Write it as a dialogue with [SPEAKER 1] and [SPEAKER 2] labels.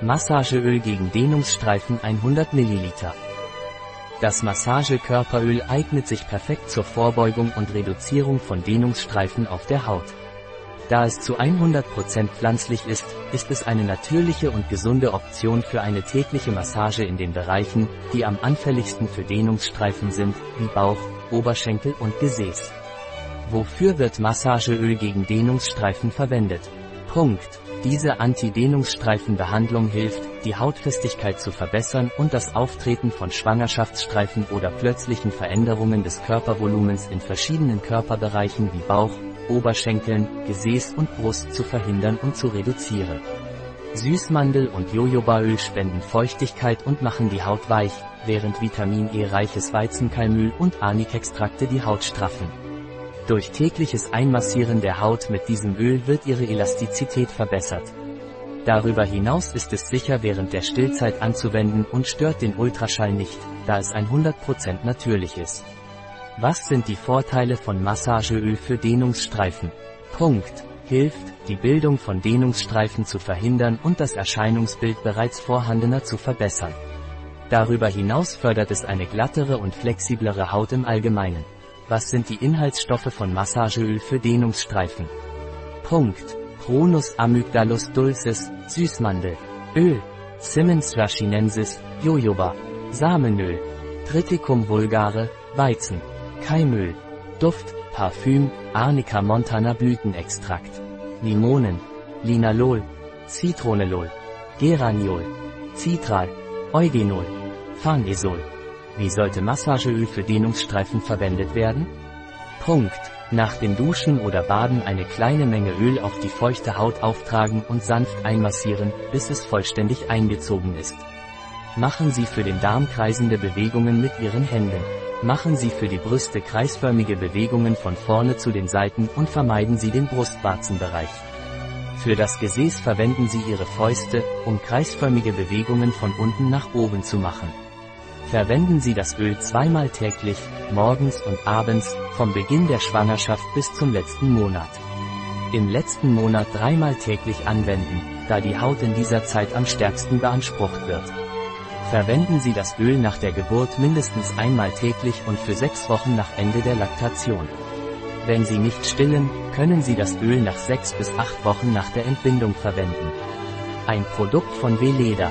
[SPEAKER 1] Massageöl gegen Dehnungsstreifen 100 ml. Das Massagekörperöl eignet sich perfekt zur Vorbeugung und Reduzierung von Dehnungsstreifen auf der Haut. Da es zu 100% pflanzlich ist, ist es eine natürliche und gesunde Option für eine tägliche Massage in den Bereichen, die am anfälligsten für Dehnungsstreifen sind, wie Bauch, Oberschenkel und Gesäß. Wofür wird Massageöl gegen Dehnungsstreifen verwendet? Punkt. Diese Anti-Dehnungsstreifenbehandlung hilft, die Hautfestigkeit zu verbessern und das Auftreten von Schwangerschaftsstreifen oder plötzlichen Veränderungen des Körpervolumens in verschiedenen Körperbereichen wie Bauch, Oberschenkeln, Gesäß und Brust zu verhindern und zu reduzieren. Süßmandel und Jojobaöl spenden Feuchtigkeit und machen die Haut weich, während Vitamin E reiches Weizenkeimöl und Arnikextrakte die Haut straffen. Durch tägliches Einmassieren der Haut mit diesem Öl wird ihre Elastizität verbessert. Darüber hinaus ist es sicher während der Stillzeit anzuwenden und stört den Ultraschall nicht, da es 100% natürlich ist. Was sind die Vorteile von Massageöl für Dehnungsstreifen? Punkt. Hilft, die Bildung von Dehnungsstreifen zu verhindern und das Erscheinungsbild bereits vorhandener zu verbessern. Darüber hinaus fördert es eine glattere und flexiblere Haut im Allgemeinen. Was sind die Inhaltsstoffe von Massageöl für Dehnungsstreifen? Punkt. Pronus amygdalus dulcis, Süßmandel. Öl. Simmons rachinensis, Jojoba. Samenöl. Triticum vulgare, Weizen. Keimöl. Duft, Parfüm, Arnica montana Blütenextrakt. Limonen. Linalol. Citronelol. Geraniol. Citral. Eugenol. Farnesol. Wie sollte Massageöl für Dehnungsstreifen verwendet werden? Punkt. Nach dem Duschen oder Baden eine kleine Menge Öl auf die feuchte Haut auftragen und sanft einmassieren, bis es vollständig eingezogen ist. Machen Sie für den Darm kreisende Bewegungen mit Ihren Händen. Machen Sie für die Brüste kreisförmige Bewegungen von vorne zu den Seiten und vermeiden Sie den Brustwarzenbereich. Für das Gesäß verwenden Sie Ihre Fäuste, um kreisförmige Bewegungen von unten nach oben zu machen. Verwenden Sie das Öl zweimal täglich, morgens und abends, vom Beginn der Schwangerschaft bis zum letzten Monat. Im letzten Monat dreimal täglich anwenden, da die Haut in dieser Zeit am stärksten beansprucht wird. Verwenden Sie das Öl nach der Geburt mindestens einmal täglich und für sechs Wochen nach Ende der Laktation. Wenn Sie nicht stillen, können Sie das Öl nach sechs bis acht Wochen nach der Entbindung verwenden. Ein Produkt von Veleda,